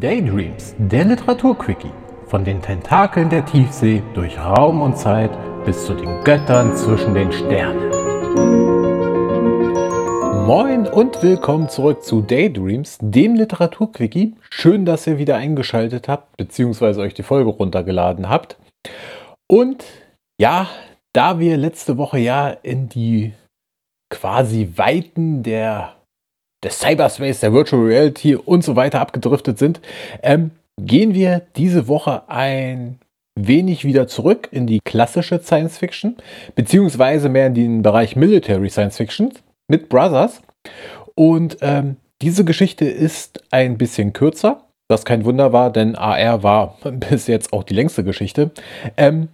Daydreams, der Literaturquickie. Von den Tentakeln der Tiefsee durch Raum und Zeit bis zu den Göttern zwischen den Sternen. Moin und willkommen zurück zu Daydreams, dem Literaturquickie. Schön, dass ihr wieder eingeschaltet habt, beziehungsweise euch die Folge runtergeladen habt. Und ja, da wir letzte Woche ja in die quasi Weiten der des Cyberspace, der Virtual Reality und so weiter abgedriftet sind, ähm, gehen wir diese Woche ein wenig wieder zurück in die klassische Science Fiction, beziehungsweise mehr in den Bereich Military Science Fiction mit Brothers. Und ähm, diese Geschichte ist ein bisschen kürzer, was kein Wunder war, denn AR war bis jetzt auch die längste Geschichte. Ähm,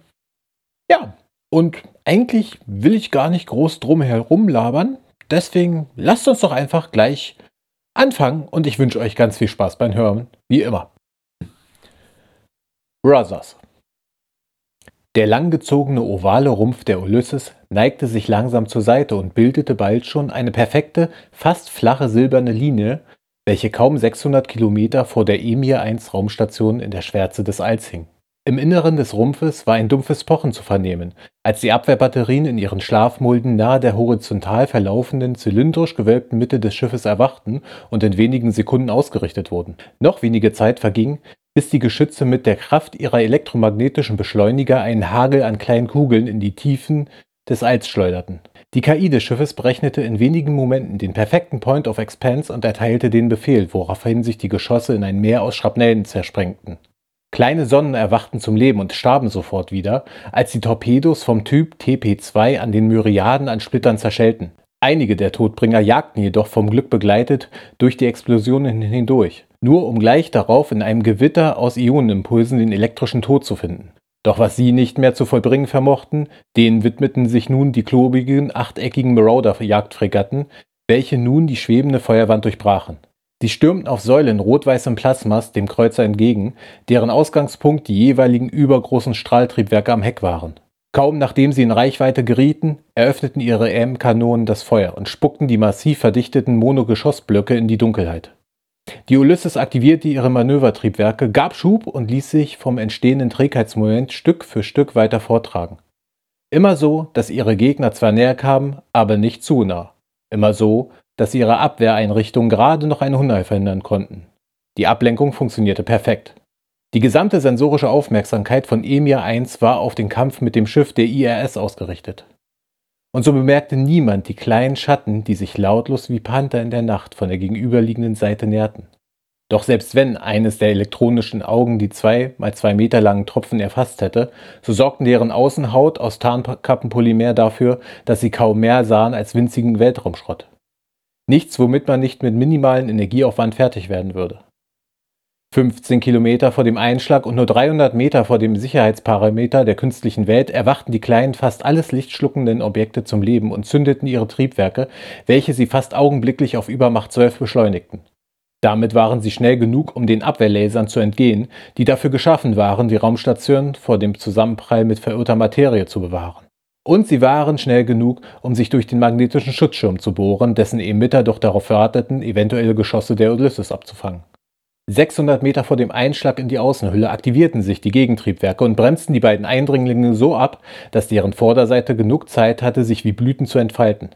ja, und eigentlich will ich gar nicht groß drum herum labern, Deswegen lasst uns doch einfach gleich anfangen und ich wünsche euch ganz viel Spaß beim Hören, wie immer. Brothers. Der langgezogene ovale Rumpf der Ulysses neigte sich langsam zur Seite und bildete bald schon eine perfekte, fast flache silberne Linie, welche kaum 600 Kilometer vor der Emir 1 Raumstation in der Schwärze des Alls hing. Im Inneren des Rumpfes war ein dumpfes Pochen zu vernehmen, als die Abwehrbatterien in ihren Schlafmulden nahe der horizontal verlaufenden, zylindrisch gewölbten Mitte des Schiffes erwachten und in wenigen Sekunden ausgerichtet wurden. Noch wenige Zeit verging, bis die Geschütze mit der Kraft ihrer elektromagnetischen Beschleuniger einen Hagel an kleinen Kugeln in die Tiefen des Alls schleuderten. Die KI des Schiffes berechnete in wenigen Momenten den perfekten Point of Expanse und erteilte den Befehl, woraufhin sich die Geschosse in ein Meer aus Schrapnellen zersprengten. Kleine Sonnen erwachten zum Leben und starben sofort wieder, als die Torpedos vom Typ TP2 an den Myriaden an Splittern zerschellten. Einige der Todbringer jagten jedoch vom Glück begleitet durch die Explosionen hindurch, nur um gleich darauf in einem Gewitter aus Ionenimpulsen den elektrischen Tod zu finden. Doch was sie nicht mehr zu vollbringen vermochten, denen widmeten sich nun die klobigen, achteckigen Marauder-Jagdfregatten, welche nun die schwebende Feuerwand durchbrachen. Sie stürmten auf Säulen rot-weißem Plasmas dem Kreuzer entgegen, deren Ausgangspunkt die jeweiligen übergroßen Strahltriebwerke am Heck waren. Kaum nachdem sie in Reichweite gerieten, eröffneten ihre EM-Kanonen das Feuer und spuckten die massiv verdichteten Monogeschossblöcke in die Dunkelheit. Die Ulysses aktivierte ihre Manövertriebwerke, gab Schub und ließ sich vom entstehenden Trägheitsmoment Stück für Stück weiter vortragen. Immer so, dass ihre Gegner zwar näher kamen, aber nicht zu nah. Immer so, dass ihre Abwehreinrichtungen gerade noch einen Unheil verhindern konnten. Die Ablenkung funktionierte perfekt. Die gesamte sensorische Aufmerksamkeit von Emir 1 war auf den Kampf mit dem Schiff der IRS ausgerichtet. Und so bemerkte niemand die kleinen Schatten, die sich lautlos wie Panther in der Nacht von der gegenüberliegenden Seite näherten. Doch selbst wenn eines der elektronischen Augen die zwei mal zwei Meter langen Tropfen erfasst hätte, so sorgten deren Außenhaut aus Tarnkappenpolymer dafür, dass sie kaum mehr sahen als winzigen Weltraumschrott. Nichts, womit man nicht mit minimalen Energieaufwand fertig werden würde. 15 Kilometer vor dem Einschlag und nur 300 Meter vor dem Sicherheitsparameter der künstlichen Welt erwachten die kleinen, fast alles lichtschluckenden Objekte zum Leben und zündeten ihre Triebwerke, welche sie fast augenblicklich auf Übermacht 12 beschleunigten. Damit waren sie schnell genug, um den Abwehrlasern zu entgehen, die dafür geschaffen waren, die Raumstation vor dem Zusammenprall mit verirrter Materie zu bewahren. Und sie waren schnell genug, um sich durch den magnetischen Schutzschirm zu bohren, dessen Emitter doch darauf warteten, eventuelle Geschosse der Ulysses abzufangen. 600 Meter vor dem Einschlag in die Außenhülle aktivierten sich die Gegentriebwerke und bremsten die beiden Eindringlinge so ab, dass deren Vorderseite genug Zeit hatte, sich wie Blüten zu entfalten.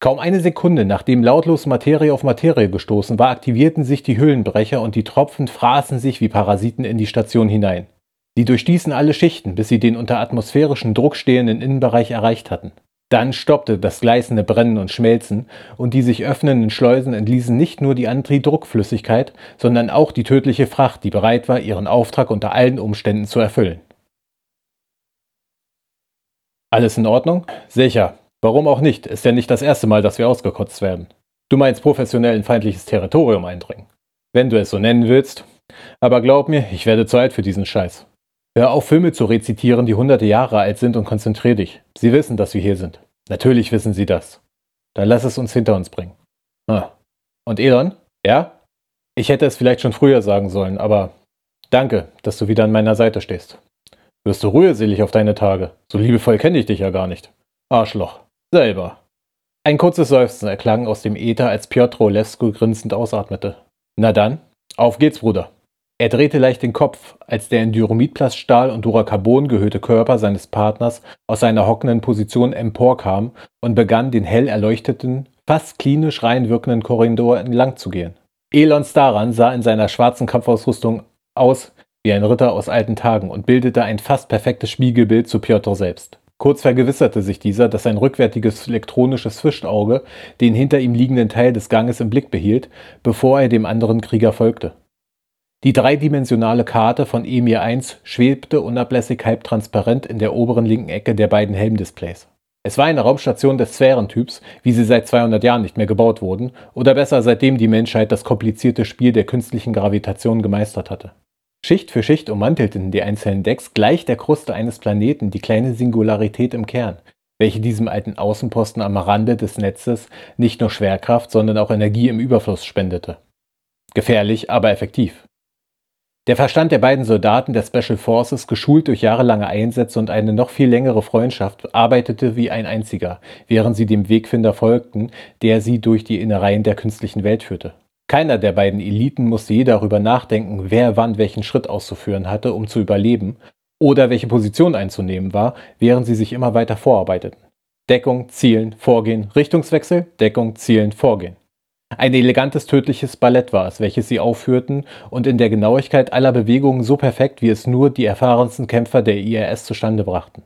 Kaum eine Sekunde nachdem lautlos Materie auf Materie gestoßen war, aktivierten sich die Hüllenbrecher und die Tropfen fraßen sich wie Parasiten in die Station hinein. Sie durchstießen alle Schichten, bis sie den unter atmosphärischen Druck stehenden Innenbereich erreicht hatten. Dann stoppte das gleißende Brennen und Schmelzen und die sich öffnenden Schleusen entließen nicht nur die Antidruckflüssigkeit, sondern auch die tödliche Fracht, die bereit war, ihren Auftrag unter allen Umständen zu erfüllen. Alles in Ordnung? Sicher. Warum auch nicht? Ist ja nicht das erste Mal, dass wir ausgekotzt werden. Du meinst professionell in feindliches Territorium eindringen. Wenn du es so nennen willst. Aber glaub mir, ich werde zu alt für diesen Scheiß. Hör auf, Filme zu rezitieren, die hunderte Jahre alt sind und konzentrier dich. Sie wissen, dass wir hier sind. Natürlich wissen sie das. Dann lass es uns hinter uns bringen. Ah. Und Elon? Ja? Ich hätte es vielleicht schon früher sagen sollen, aber danke, dass du wieder an meiner Seite stehst. Wirst du rührselig auf deine Tage? So liebevoll kenne ich dich ja gar nicht. Arschloch. Selber. Ein kurzes Seufzen erklang aus dem Äther, als Piotr Olesko grinsend ausatmete. Na dann, Auf geht's, Bruder. Er drehte leicht den Kopf, als der in Dyromitplaststahl und Duracarbon gehüllte Körper seines Partners aus seiner hockenden Position emporkam und begann, den hell erleuchteten, fast klinisch rein wirkenden Korridor entlang zu gehen. Elon Staran sah in seiner schwarzen Kampfausrüstung aus wie ein Ritter aus alten Tagen und bildete ein fast perfektes Spiegelbild zu Piotr selbst. Kurz vergewisserte sich dieser, dass sein rückwärtiges elektronisches Fischauge den hinter ihm liegenden Teil des Ganges im Blick behielt, bevor er dem anderen Krieger folgte. Die dreidimensionale Karte von Emir 1 schwebte unablässig halbtransparent in der oberen linken Ecke der beiden Helmdisplays. Es war eine Raumstation des Sphärentyps, wie sie seit 200 Jahren nicht mehr gebaut wurden, oder besser seitdem die Menschheit das komplizierte Spiel der künstlichen Gravitation gemeistert hatte. Schicht für Schicht ummantelten die einzelnen Decks gleich der Kruste eines Planeten die kleine Singularität im Kern, welche diesem alten Außenposten am Rande des Netzes nicht nur Schwerkraft, sondern auch Energie im Überfluss spendete. Gefährlich, aber effektiv. Der Verstand der beiden Soldaten der Special Forces, geschult durch jahrelange Einsätze und eine noch viel längere Freundschaft, arbeitete wie ein einziger, während sie dem Wegfinder folgten, der sie durch die Innereien der künstlichen Welt führte. Keiner der beiden Eliten musste je darüber nachdenken, wer wann welchen Schritt auszuführen hatte, um zu überleben, oder welche Position einzunehmen war, während sie sich immer weiter vorarbeiteten. Deckung, Zielen, Vorgehen, Richtungswechsel, Deckung, Zielen, Vorgehen. Ein elegantes tödliches Ballett war es, welches sie aufführten und in der Genauigkeit aller Bewegungen so perfekt, wie es nur die erfahrensten Kämpfer der IRS zustande brachten.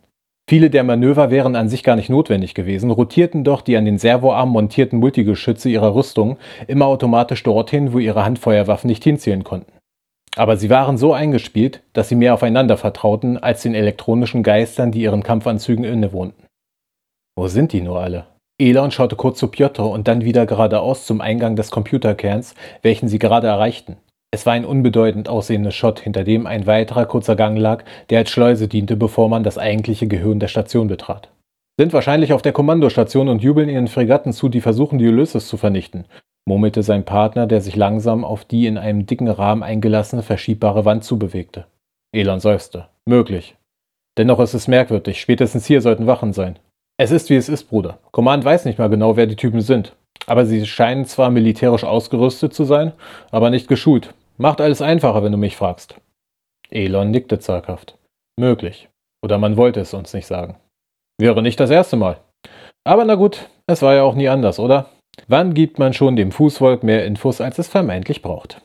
Viele der Manöver wären an sich gar nicht notwendig gewesen, rotierten doch die an den Servoarmen montierten Multigeschütze ihrer Rüstung immer automatisch dorthin, wo ihre Handfeuerwaffen nicht hinzielen konnten. Aber sie waren so eingespielt, dass sie mehr aufeinander vertrauten als den elektronischen Geistern, die ihren Kampfanzügen innewohnten. Wo sind die nur alle? Elon schaute kurz zu Piotr und dann wieder geradeaus zum Eingang des Computerkerns, welchen sie gerade erreichten. Es war ein unbedeutend aussehender Schott, hinter dem ein weiterer kurzer Gang lag, der als Schleuse diente, bevor man das eigentliche Gehirn der Station betrat. Sind wahrscheinlich auf der Kommandostation und jubeln ihren Fregatten zu, die versuchen, die Ulysses zu vernichten, murmelte sein Partner, der sich langsam auf die in einem dicken Rahmen eingelassene verschiebbare Wand zubewegte. Elon seufzte. Möglich. Dennoch ist es merkwürdig, spätestens hier sollten Wachen sein. Es ist wie es ist, Bruder. Command weiß nicht mal genau, wer die Typen sind. Aber sie scheinen zwar militärisch ausgerüstet zu sein, aber nicht geschult. Macht alles einfacher, wenn du mich fragst. Elon nickte zaghaft. Möglich. Oder man wollte es uns nicht sagen. Wäre nicht das erste Mal. Aber na gut, es war ja auch nie anders, oder? Wann gibt man schon dem Fußvolk mehr Infos, als es vermeintlich braucht?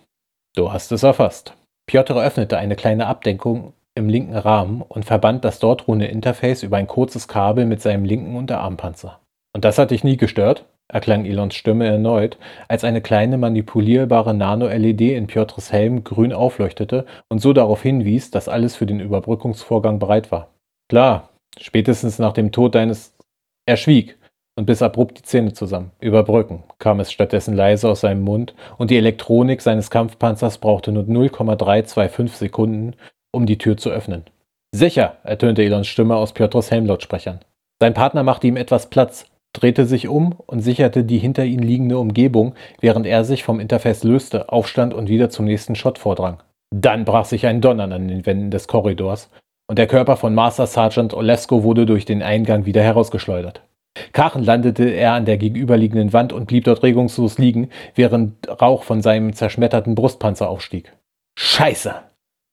Du hast es erfasst. Piotr öffnete eine kleine Abdenkung im linken Rahmen und verband das dort ruhende Interface über ein kurzes Kabel mit seinem linken Unterarmpanzer. Und das hat dich nie gestört? erklang Elons Stimme erneut, als eine kleine manipulierbare Nano-LED in Piotrs Helm grün aufleuchtete und so darauf hinwies, dass alles für den Überbrückungsvorgang bereit war. Klar, spätestens nach dem Tod deines. Er schwieg und biss abrupt die Zähne zusammen. Überbrücken, kam es stattdessen leise aus seinem Mund, und die Elektronik seines Kampfpanzers brauchte nur 0,325 Sekunden, um die Tür zu öffnen. Sicher, ertönte Elons Stimme aus Piotrs Helmlautsprechern. Sein Partner machte ihm etwas Platz, drehte sich um und sicherte die hinter ihm liegende Umgebung, während er sich vom Interface löste, aufstand und wieder zum nächsten Shot vordrang. Dann brach sich ein Donnern an den Wänden des Korridors und der Körper von Master Sergeant Olesko wurde durch den Eingang wieder herausgeschleudert. Krachend landete er an der gegenüberliegenden Wand und blieb dort regungslos liegen, während Rauch von seinem zerschmetterten Brustpanzer aufstieg. Scheiße!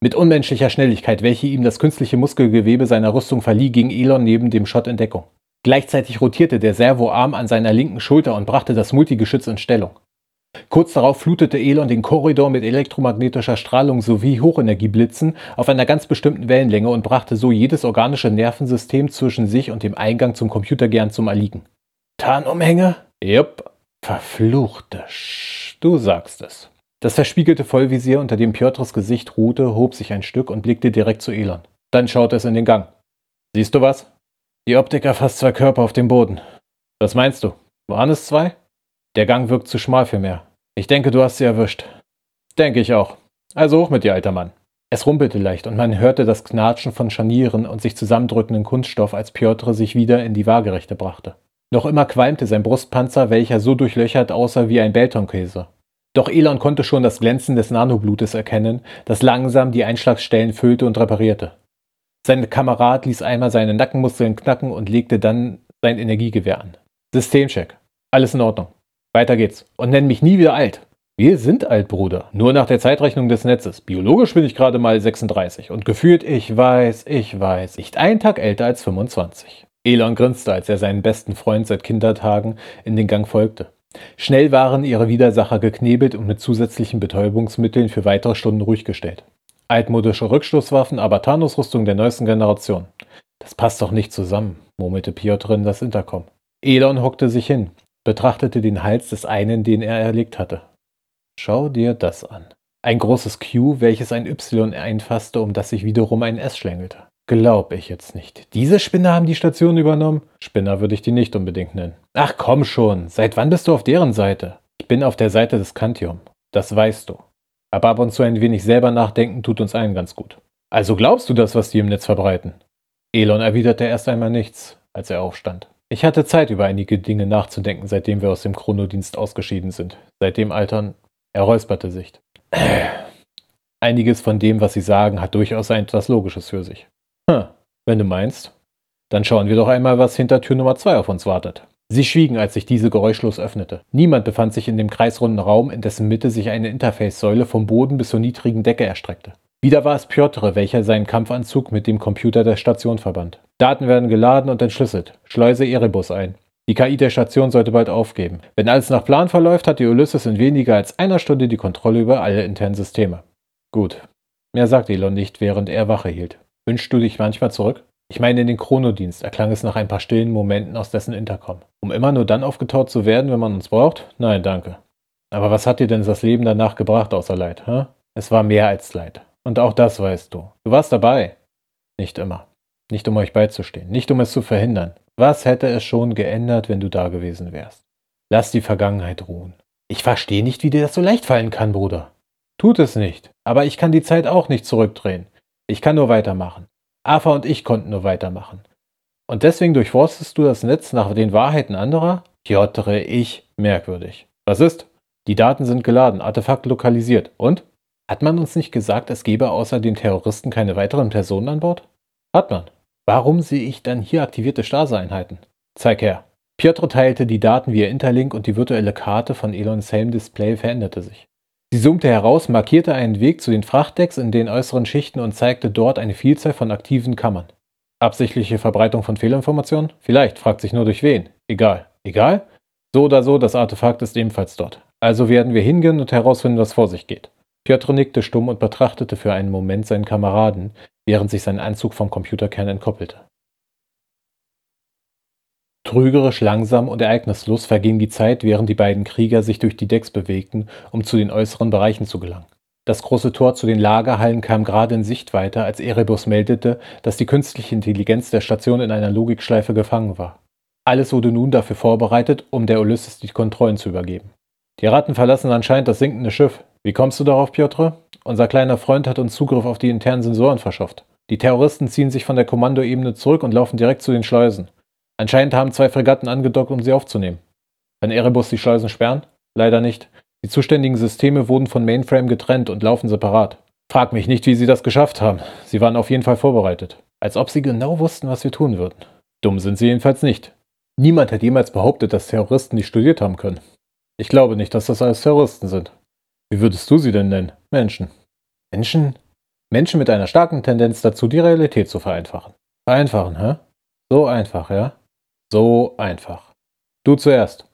Mit unmenschlicher Schnelligkeit, welche ihm das künstliche Muskelgewebe seiner Rüstung verlieh, ging Elon neben dem Schott in Deckung. Gleichzeitig rotierte der Servoarm an seiner linken Schulter und brachte das Multigeschütz in Stellung. Kurz darauf flutete Elon den Korridor mit elektromagnetischer Strahlung sowie Hochenergieblitzen auf einer ganz bestimmten Wellenlänge und brachte so jedes organische Nervensystem zwischen sich und dem Eingang zum Computergern zum Erliegen. Tarnumhänge? Jupp. Verfluchte Sch. Du sagst es. Das verspiegelte Vollvisier, unter dem Piotrs Gesicht ruhte, hob sich ein Stück und blickte direkt zu Elon. Dann schaute es in den Gang. Siehst du was? Die Optik erfasst zwei Körper auf dem Boden. Was meinst du? Waren es zwei? Der Gang wirkt zu schmal für mehr. Ich denke, du hast sie erwischt. Denke ich auch. Also hoch mit dir, alter Mann. Es rumpelte leicht und man hörte das Knatschen von Scharnieren und sich zusammendrückenden Kunststoff, als Piotr sich wieder in die Waagerechte brachte. Noch immer qualmte sein Brustpanzer, welcher so durchlöchert aussah wie ein Beltonkäse. Doch Elon konnte schon das Glänzen des Nanoblutes erkennen, das langsam die Einschlagsstellen füllte und reparierte. Sein Kamerad ließ einmal seine Nackenmuskeln knacken und legte dann sein Energiegewehr an. Systemcheck. Alles in Ordnung. Weiter geht's. Und nenn mich nie wieder alt. Wir sind alt, Bruder. Nur nach der Zeitrechnung des Netzes. Biologisch bin ich gerade mal 36 und gefühlt, ich weiß, ich weiß, nicht einen Tag älter als 25. Elon grinste, als er seinen besten Freund seit Kindertagen in den Gang folgte. Schnell waren ihre Widersacher geknebelt und mit zusätzlichen Betäubungsmitteln für weitere Stunden ruhig gestellt. Altmodische Rückstoßwaffen, aber Thanos-Rüstung der neuesten Generation. Das passt doch nicht zusammen, murmelte Piotr in das Intercom. Elon hockte sich hin, betrachtete den Hals des einen, den er erlegt hatte. Schau dir das an. Ein großes Q, welches ein Y einfasste, um das sich wiederum ein S schlängelte. Glaub ich jetzt nicht. Diese Spinner haben die Station übernommen? Spinner würde ich die nicht unbedingt nennen. Ach komm schon, seit wann bist du auf deren Seite? Ich bin auf der Seite des Kantium. Das weißt du. Aber ab und zu ein wenig selber nachdenken tut uns allen ganz gut. Also glaubst du das, was die im Netz verbreiten? Elon erwiderte erst einmal nichts, als er aufstand. Ich hatte Zeit, über einige Dinge nachzudenken, seitdem wir aus dem Chronodienst ausgeschieden sind. Seitdem altern er räusperte sich. Einiges von dem, was Sie sagen, hat durchaus etwas Logisches für sich. Hm, wenn du meinst. Dann schauen wir doch einmal, was hinter Tür Nummer 2 auf uns wartet. Sie schwiegen, als sich diese geräuschlos öffnete. Niemand befand sich in dem kreisrunden Raum, in dessen Mitte sich eine Interface-Säule vom Boden bis zur niedrigen Decke erstreckte. Wieder war es Piotr, welcher seinen Kampfanzug mit dem Computer der Station verband. Daten werden geladen und entschlüsselt. Schleuse Erebus ein. Die KI der Station sollte bald aufgeben. Wenn alles nach Plan verläuft, hat die Ulysses in weniger als einer Stunde die Kontrolle über alle internen Systeme. Gut. Mehr sagte Elon nicht, während er Wache hielt. Wünschst du dich manchmal zurück? Ich meine in den Chronodienst, erklang es nach ein paar stillen Momenten aus dessen Intercom. Um immer nur dann aufgetaut zu werden, wenn man uns braucht? Nein, danke. Aber was hat dir denn das Leben danach gebracht außer Leid, hä? Es war mehr als Leid. Und auch das weißt du. Du warst dabei. Nicht immer. Nicht um euch beizustehen, nicht um es zu verhindern. Was hätte es schon geändert, wenn du da gewesen wärst? Lass die Vergangenheit ruhen. Ich verstehe nicht, wie dir das so leicht fallen kann, Bruder. Tut es nicht, aber ich kann die Zeit auch nicht zurückdrehen. Ich kann nur weitermachen. Ava und ich konnten nur weitermachen. Und deswegen durchforstest du das Netz nach den Wahrheiten anderer? Piotr, ich, merkwürdig. Was ist? Die Daten sind geladen, Artefakt lokalisiert. Und? Hat man uns nicht gesagt, es gebe außer den Terroristen keine weiteren Personen an Bord? Hat man. Warum sehe ich dann hier aktivierte Stase-Einheiten? Zeig her. Piotr teilte die Daten via Interlink und die virtuelle Karte von Elons Helm-Display veränderte sich. Sie zoomte heraus, markierte einen Weg zu den Frachtdecks in den äußeren Schichten und zeigte dort eine Vielzahl von aktiven Kammern. Absichtliche Verbreitung von Fehlinformationen? Vielleicht, fragt sich nur durch wen. Egal. Egal? So oder so, das Artefakt ist ebenfalls dort. Also werden wir hingehen und herausfinden, was vor sich geht. Piotr nickte stumm und betrachtete für einen Moment seinen Kameraden, während sich sein Anzug vom Computerkern entkoppelte. Trügerisch langsam und ereignislos verging die Zeit, während die beiden Krieger sich durch die Decks bewegten, um zu den äußeren Bereichen zu gelangen. Das große Tor zu den Lagerhallen kam gerade in Sichtweite, als Erebus meldete, dass die künstliche Intelligenz der Station in einer Logikschleife gefangen war. Alles wurde nun dafür vorbereitet, um der Ulysses die Kontrollen zu übergeben. Die Ratten verlassen anscheinend das sinkende Schiff. Wie kommst du darauf, Piotr? Unser kleiner Freund hat uns Zugriff auf die internen Sensoren verschafft. Die Terroristen ziehen sich von der Kommandoebene zurück und laufen direkt zu den Schleusen. Anscheinend haben zwei Fregatten angedockt, um sie aufzunehmen. Kann Erebus die Schleusen sperren? Leider nicht. Die zuständigen Systeme wurden von Mainframe getrennt und laufen separat. Frag mich nicht, wie sie das geschafft haben. Sie waren auf jeden Fall vorbereitet. Als ob sie genau wussten, was wir tun würden. Dumm sind sie jedenfalls nicht. Niemand hat jemals behauptet, dass Terroristen die studiert haben können. Ich glaube nicht, dass das alles Terroristen sind. Wie würdest du sie denn nennen? Menschen. Menschen? Menschen mit einer starken Tendenz dazu, die Realität zu vereinfachen. Vereinfachen, hä? So einfach, ja? So einfach. Du zuerst.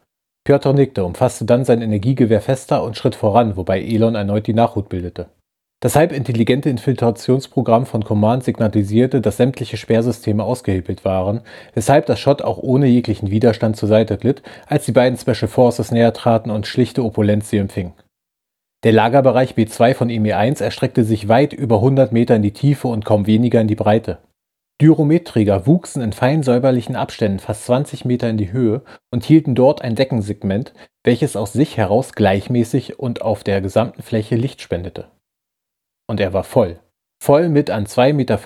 Piotr nickte, umfasste dann sein Energiegewehr fester und schritt voran, wobei Elon erneut die Nachhut bildete. Das halbintelligente Infiltrationsprogramm von Command signalisierte, dass sämtliche Sperrsysteme ausgehebelt waren, weshalb das Schott auch ohne jeglichen Widerstand zur Seite glitt, als die beiden Special Forces näher traten und schlichte Opulenz sie empfing. Der Lagerbereich B2 von EME1 erstreckte sich weit über 100 Meter in die Tiefe und kaum weniger in die Breite. Dyrometträger wuchsen in fein säuberlichen Abständen fast 20 Meter in die Höhe und hielten dort ein Deckensegment, welches aus sich heraus gleichmäßig und auf der gesamten Fläche Licht spendete. Und er war voll. Voll mit an 2,50 Meter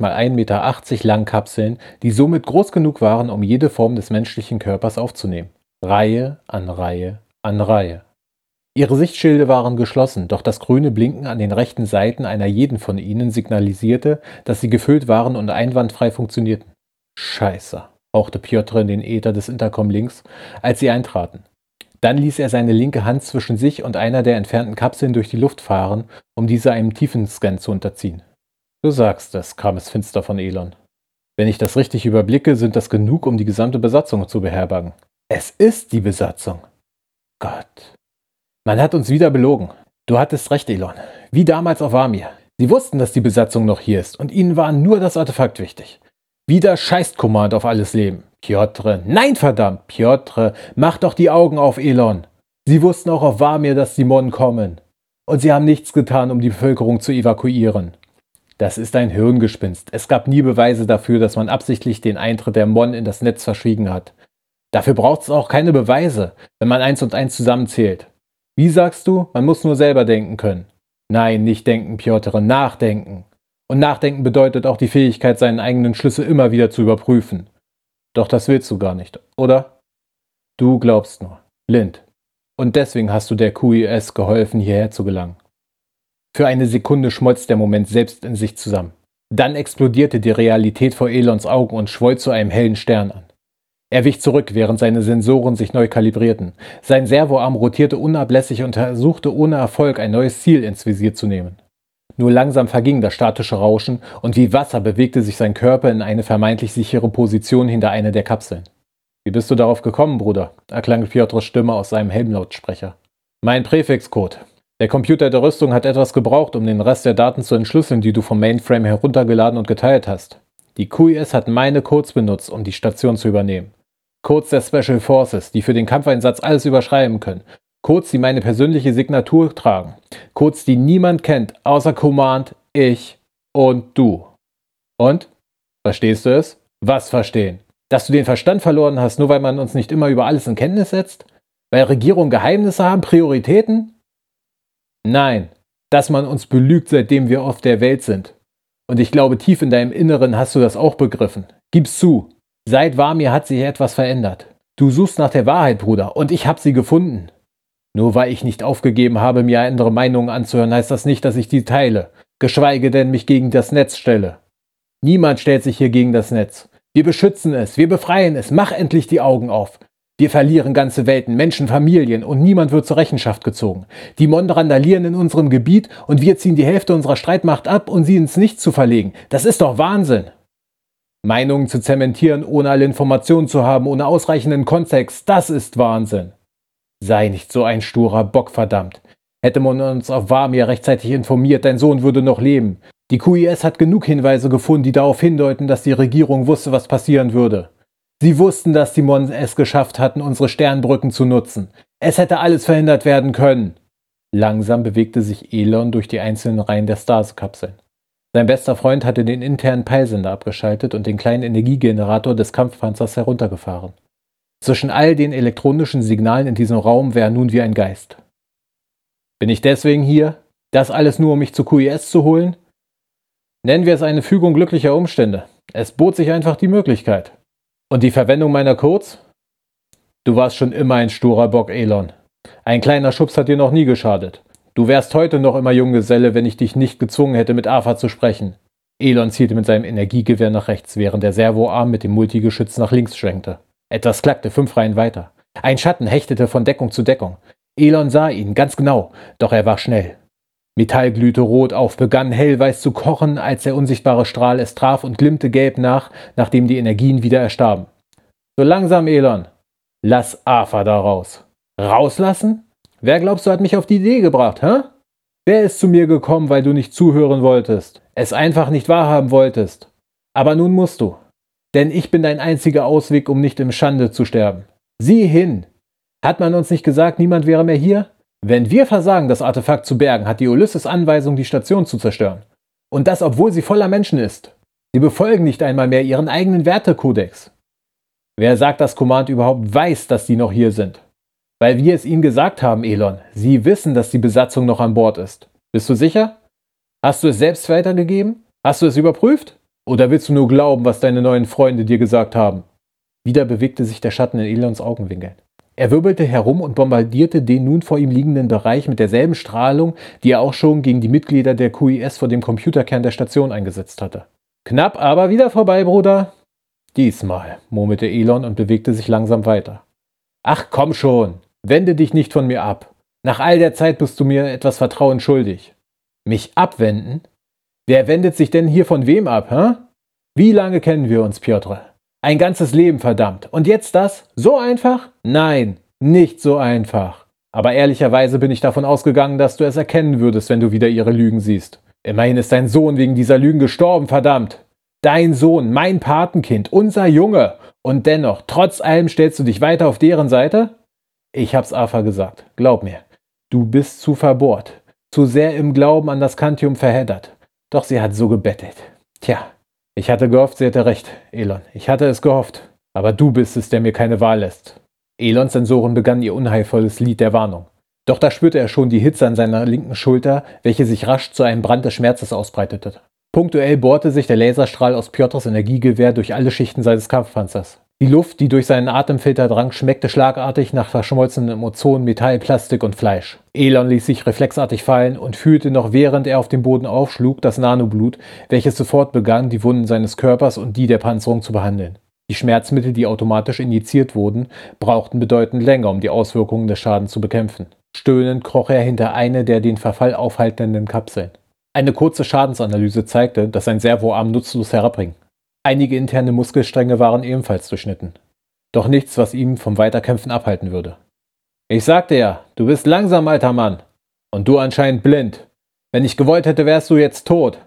mal 1,80 Meter langen Kapseln, die somit groß genug waren, um jede Form des menschlichen Körpers aufzunehmen. Reihe an Reihe an Reihe. Ihre Sichtschilde waren geschlossen, doch das grüne Blinken an den rechten Seiten einer jeden von ihnen signalisierte, dass sie gefüllt waren und einwandfrei funktionierten. Scheiße, hauchte Piotr in den Äther des Intercom links, als sie eintraten. Dann ließ er seine linke Hand zwischen sich und einer der entfernten Kapseln durch die Luft fahren, um diese einem tiefen Scan zu unterziehen. Du sagst es, kam es finster von Elon. Wenn ich das richtig überblicke, sind das genug, um die gesamte Besatzung zu beherbergen. Es ist die Besatzung. Gott. Man hat uns wieder belogen. Du hattest recht, Elon. Wie damals auf Vamir. Sie wussten, dass die Besatzung noch hier ist und ihnen war nur das Artefakt wichtig. Wieder scheißt Command auf alles Leben. Piotr, nein verdammt, Piotr, mach doch die Augen auf, Elon. Sie wussten auch auf Vamir, dass die Mon kommen. Und sie haben nichts getan, um die Bevölkerung zu evakuieren. Das ist ein Hirngespinst. Es gab nie Beweise dafür, dass man absichtlich den Eintritt der Mon in das Netz verschwiegen hat. Dafür braucht es auch keine Beweise, wenn man eins und eins zusammenzählt. Wie sagst du, man muss nur selber denken können? Nein, nicht denken, Piotr, nachdenken. Und nachdenken bedeutet auch die Fähigkeit, seinen eigenen Schlüssel immer wieder zu überprüfen. Doch das willst du gar nicht, oder? Du glaubst nur. Blind. Und deswegen hast du der QIS geholfen, hierher zu gelangen. Für eine Sekunde schmolz der Moment selbst in sich zusammen. Dann explodierte die Realität vor Elons Augen und schwoll zu einem hellen Stern an. Er wich zurück, während seine Sensoren sich neu kalibrierten. Sein Servoarm rotierte unablässig und versuchte ohne Erfolg ein neues Ziel ins Visier zu nehmen. Nur langsam verging das statische Rauschen und wie Wasser bewegte sich sein Körper in eine vermeintlich sichere Position hinter einer der Kapseln. Wie bist du darauf gekommen, Bruder? erklang Piotrs Stimme aus seinem Helmlautsprecher. Mein Präfixcode, der Computer der Rüstung hat etwas gebraucht, um den Rest der Daten zu entschlüsseln, die du vom Mainframe heruntergeladen und geteilt hast. Die QIS hat meine Codes benutzt, um die Station zu übernehmen. Codes der Special Forces, die für den Kampfeinsatz alles überschreiben können. Codes, die meine persönliche Signatur tragen. Codes, die niemand kennt, außer Command, ich und du. Und? Verstehst du es? Was verstehen? Dass du den Verstand verloren hast, nur weil man uns nicht immer über alles in Kenntnis setzt? Weil Regierungen Geheimnisse haben, Prioritäten? Nein, dass man uns belügt, seitdem wir auf der Welt sind. Und ich glaube, tief in deinem Inneren hast du das auch begriffen. Gib's zu. Seit Warmir hat sich etwas verändert. Du suchst nach der Wahrheit, Bruder, und ich habe sie gefunden. Nur weil ich nicht aufgegeben habe, mir andere Meinungen anzuhören, heißt das nicht, dass ich die teile, geschweige denn mich gegen das Netz stelle. Niemand stellt sich hier gegen das Netz. Wir beschützen es, wir befreien es, mach endlich die Augen auf. Wir verlieren ganze Welten, Menschen, Familien und niemand wird zur Rechenschaft gezogen. Die Mon randalieren in unserem Gebiet und wir ziehen die Hälfte unserer Streitmacht ab, um sie ins Nichts zu verlegen. Das ist doch Wahnsinn. Meinungen zu zementieren, ohne alle Informationen zu haben, ohne ausreichenden Kontext, das ist Wahnsinn. Sei nicht so ein sturer Bock, verdammt. Hätte man uns auf Warmir rechtzeitig informiert, dein Sohn würde noch leben. Die QIS hat genug Hinweise gefunden, die darauf hindeuten, dass die Regierung wusste, was passieren würde. Sie wussten, dass die Mon es geschafft hatten, unsere Sternbrücken zu nutzen. Es hätte alles verhindert werden können. Langsam bewegte sich Elon durch die einzelnen Reihen der Stars-Kapseln. Sein bester Freund hatte den internen Peilsender abgeschaltet und den kleinen Energiegenerator des Kampfpanzers heruntergefahren. Zwischen all den elektronischen Signalen in diesem Raum wäre er nun wie ein Geist. Bin ich deswegen hier? Das alles nur, um mich zu QIS zu holen? Nennen wir es eine Fügung glücklicher Umstände. Es bot sich einfach die Möglichkeit. Und die Verwendung meiner Codes? Du warst schon immer ein sturer Bock, Elon. Ein kleiner Schubs hat dir noch nie geschadet. Du wärst heute noch immer Junggeselle, wenn ich dich nicht gezwungen hätte, mit Ava zu sprechen. Elon zielte mit seinem Energiegewehr nach rechts, während der Servoarm mit dem Multigeschütz nach links schwenkte. Etwas klackte fünf Reihen weiter. Ein Schatten hechtete von Deckung zu Deckung. Elon sah ihn ganz genau, doch er war schnell. Metall glühte rot auf, begann hellweiß zu kochen, als der unsichtbare Strahl es traf und glimmte gelb nach, nachdem die Energien wieder erstarben. So langsam, Elon. Lass Afa da raus. Rauslassen? Wer glaubst du hat mich auf die Idee gebracht, hä? Wer ist zu mir gekommen, weil du nicht zuhören wolltest, es einfach nicht wahrhaben wolltest? Aber nun musst du. Denn ich bin dein einziger Ausweg, um nicht im Schande zu sterben. Sieh hin! Hat man uns nicht gesagt, niemand wäre mehr hier? Wenn wir versagen, das Artefakt zu bergen, hat die Ulysses Anweisung, die Station zu zerstören. Und das, obwohl sie voller Menschen ist. Sie befolgen nicht einmal mehr ihren eigenen Wertekodex. Wer sagt, dass Command überhaupt weiß, dass sie noch hier sind? Weil wir es ihnen gesagt haben, Elon. Sie wissen, dass die Besatzung noch an Bord ist. Bist du sicher? Hast du es selbst weitergegeben? Hast du es überprüft? Oder willst du nur glauben, was deine neuen Freunde dir gesagt haben? Wieder bewegte sich der Schatten in Elons Augenwinkeln. Er wirbelte herum und bombardierte den nun vor ihm liegenden Bereich mit derselben Strahlung, die er auch schon gegen die Mitglieder der QIS vor dem Computerkern der Station eingesetzt hatte. Knapp, aber wieder vorbei, Bruder. Diesmal, murmelte Elon und bewegte sich langsam weiter. Ach komm schon. Wende dich nicht von mir ab. Nach all der Zeit bist du mir etwas Vertrauen schuldig. Mich abwenden? Wer wendet sich denn hier von wem ab, hä? Wie lange kennen wir uns, Piotr? Ein ganzes Leben, verdammt. Und jetzt das? So einfach? Nein, nicht so einfach. Aber ehrlicherweise bin ich davon ausgegangen, dass du es erkennen würdest, wenn du wieder ihre Lügen siehst. Immerhin ist dein Sohn wegen dieser Lügen gestorben, verdammt. Dein Sohn, mein Patenkind, unser Junge. Und dennoch, trotz allem stellst du dich weiter auf deren Seite? Ich hab's Arthur gesagt. Glaub mir. Du bist zu verbohrt. Zu sehr im Glauben an das Kantium verheddert. Doch sie hat so gebettelt. Tja, ich hatte gehofft, sie hätte recht, Elon. Ich hatte es gehofft. Aber du bist es, der mir keine Wahl lässt. Elons Sensoren begannen ihr unheilvolles Lied der Warnung. Doch da spürte er schon die Hitze an seiner linken Schulter, welche sich rasch zu einem Brand des Schmerzes ausbreitete. Punktuell bohrte sich der Laserstrahl aus Piotrs Energiegewehr durch alle Schichten seines Kampfpanzers. Die Luft, die durch seinen Atemfilter drang, schmeckte schlagartig nach verschmolzenem Ozon, Metall, Plastik und Fleisch. Elon ließ sich reflexartig fallen und fühlte noch während er auf dem Boden aufschlug das Nanoblut, welches sofort begann, die Wunden seines Körpers und die der Panzerung zu behandeln. Die Schmerzmittel, die automatisch injiziert wurden, brauchten bedeutend länger, um die Auswirkungen des Schadens zu bekämpfen. Stöhnend kroch er hinter eine der den Verfall aufhaltenden Kapseln. Eine kurze Schadensanalyse zeigte, dass sein Servoarm nutzlos herabhing. Einige interne Muskelstränge waren ebenfalls durchschnitten. Doch nichts, was ihn vom Weiterkämpfen abhalten würde. Ich sagte ja, du bist langsam, alter Mann. Und du anscheinend blind. Wenn ich gewollt hätte, wärst du jetzt tot.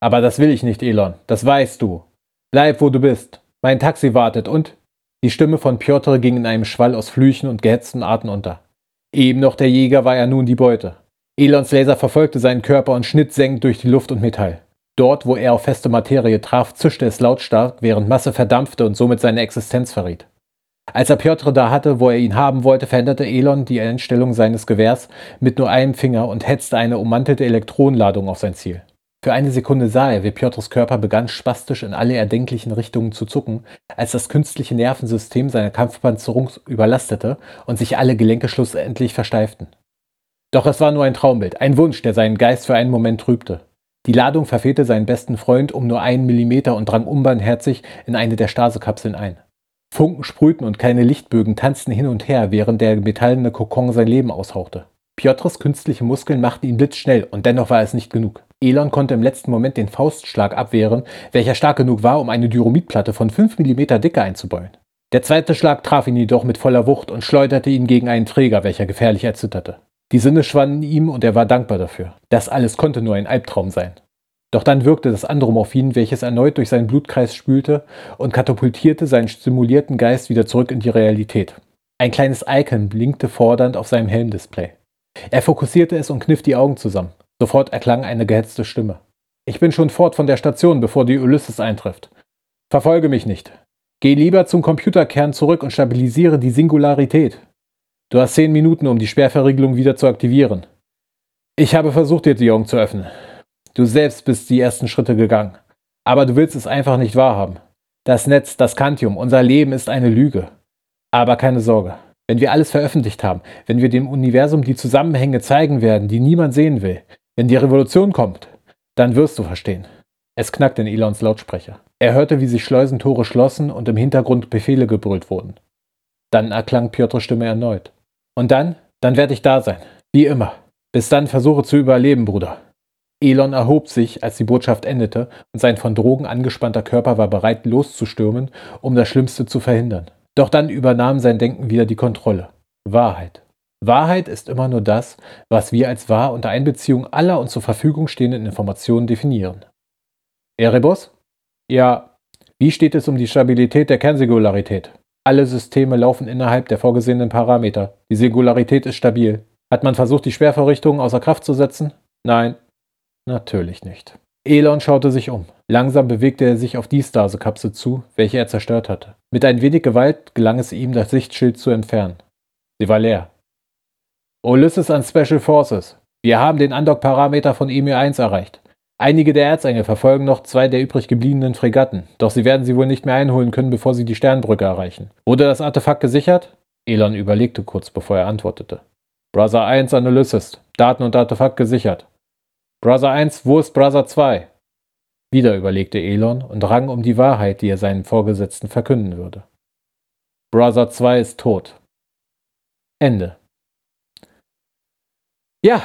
Aber das will ich nicht, Elon. Das weißt du. Bleib, wo du bist. Mein Taxi wartet und. Die Stimme von Piotr ging in einem Schwall aus Flüchen und gehetzten Arten unter. Eben noch der Jäger war er nun die Beute. Elons Laser verfolgte seinen Körper und schnitt sengend durch die Luft und Metall. Dort, wo er auf feste Materie traf, zischte es lautstark, während Masse verdampfte und somit seine Existenz verriet. Als er Piotr da hatte, wo er ihn haben wollte, veränderte Elon die Einstellung seines Gewehrs mit nur einem Finger und hetzte eine ummantelte Elektronenladung auf sein Ziel. Für eine Sekunde sah er, wie Piotrs Körper begann spastisch in alle erdenklichen Richtungen zu zucken, als das künstliche Nervensystem seiner Kampfpanzerung überlastete und sich alle Gelenke schlussendlich versteiften. Doch es war nur ein Traumbild, ein Wunsch, der seinen Geist für einen Moment trübte. Die Ladung verfehlte seinen besten Freund um nur einen Millimeter und drang unbarmherzig in eine der Stasekapseln ein. Funken sprühten und kleine Lichtbögen tanzten hin und her, während der metallene Kokon sein Leben aushauchte. Piotrs künstliche Muskeln machten ihn blitzschnell und dennoch war es nicht genug. Elon konnte im letzten Moment den Faustschlag abwehren, welcher stark genug war, um eine Dyromitplatte von 5 mm Dicke einzubeuen. Der zweite Schlag traf ihn jedoch mit voller Wucht und schleuderte ihn gegen einen Träger, welcher gefährlich erzitterte. Die Sinne schwanden ihm und er war dankbar dafür. Das alles konnte nur ein Albtraum sein. Doch dann wirkte das andere Morphin, welches erneut durch seinen Blutkreis spülte und katapultierte seinen stimulierten Geist wieder zurück in die Realität. Ein kleines Icon blinkte fordernd auf seinem Helmdisplay. Er fokussierte es und kniff die Augen zusammen. Sofort erklang eine gehetzte Stimme. Ich bin schon fort von der Station, bevor die Ulysses eintrifft. Verfolge mich nicht. Geh lieber zum Computerkern zurück und stabilisiere die Singularität. Du hast zehn Minuten, um die Sperrverriegelung wieder zu aktivieren. Ich habe versucht, dir die Augen zu öffnen. Du selbst bist die ersten Schritte gegangen. Aber du willst es einfach nicht wahrhaben. Das Netz, das Kantium, unser Leben ist eine Lüge. Aber keine Sorge. Wenn wir alles veröffentlicht haben, wenn wir dem Universum die Zusammenhänge zeigen werden, die niemand sehen will, wenn die Revolution kommt, dann wirst du verstehen. Es knackte in Elons Lautsprecher. Er hörte, wie sich Schleusentore schlossen und im Hintergrund Befehle gebrüllt wurden. Dann erklang Piotrs Stimme erneut. Und dann, dann werde ich da sein. Wie immer. Bis dann versuche zu überleben, Bruder. Elon erhob sich, als die Botschaft endete, und sein von Drogen angespannter Körper war bereit, loszustürmen, um das Schlimmste zu verhindern. Doch dann übernahm sein Denken wieder die Kontrolle. Wahrheit. Wahrheit ist immer nur das, was wir als wahr unter Einbeziehung aller uns zur Verfügung stehenden Informationen definieren. Erebus? Ja. Wie steht es um die Stabilität der Kernsingularität? Alle Systeme laufen innerhalb der vorgesehenen Parameter. Die Singularität ist stabil. Hat man versucht, die Schwerverrichtungen außer Kraft zu setzen? Nein, natürlich nicht. Elon schaute sich um. Langsam bewegte er sich auf die Stase-Kapsel zu, welche er zerstört hatte. Mit ein wenig Gewalt gelang es ihm, das Sichtschild zu entfernen. Sie war leer. Ulysses an Special Forces. Wir haben den Andock-Parameter von Emir 1 erreicht. Einige der Erzengel verfolgen noch zwei der übrig gebliebenen Fregatten, doch sie werden sie wohl nicht mehr einholen können, bevor sie die Sternbrücke erreichen. Wurde das Artefakt gesichert? Elon überlegte kurz, bevor er antwortete. Brother 1 an Ulysses. Daten und Artefakt gesichert. Brother 1, wo ist Brother 2? Wieder überlegte Elon und rang um die Wahrheit, die er seinen Vorgesetzten verkünden würde. Brother 2 ist tot. Ende. Ja,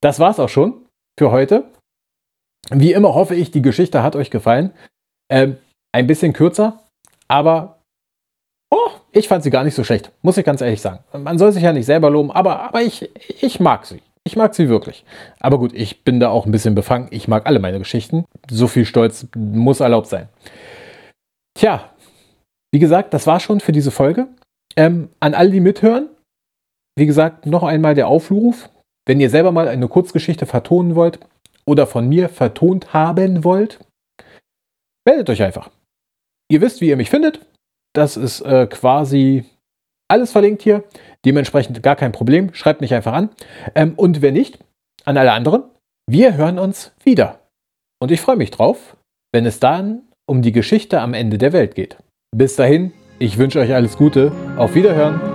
das war's auch schon für heute. Wie immer hoffe ich, die Geschichte hat euch gefallen. Ähm, ein bisschen kürzer, aber oh, ich fand sie gar nicht so schlecht, muss ich ganz ehrlich sagen. Man soll sich ja nicht selber loben, aber, aber ich, ich mag sie. Ich mag sie wirklich. Aber gut, ich bin da auch ein bisschen befangen. Ich mag alle meine Geschichten. So viel Stolz muss erlaubt sein. Tja, wie gesagt, das war schon für diese Folge. Ähm, an alle, die mithören, wie gesagt, noch einmal der Aufruf. Wenn ihr selber mal eine Kurzgeschichte vertonen wollt oder von mir vertont haben wollt, meldet euch einfach. Ihr wisst, wie ihr mich findet. Das ist äh, quasi alles verlinkt hier. Dementsprechend gar kein Problem. Schreibt mich einfach an. Ähm, und wenn nicht, an alle anderen, wir hören uns wieder. Und ich freue mich drauf, wenn es dann um die Geschichte am Ende der Welt geht. Bis dahin, ich wünsche euch alles Gute. Auf Wiederhören.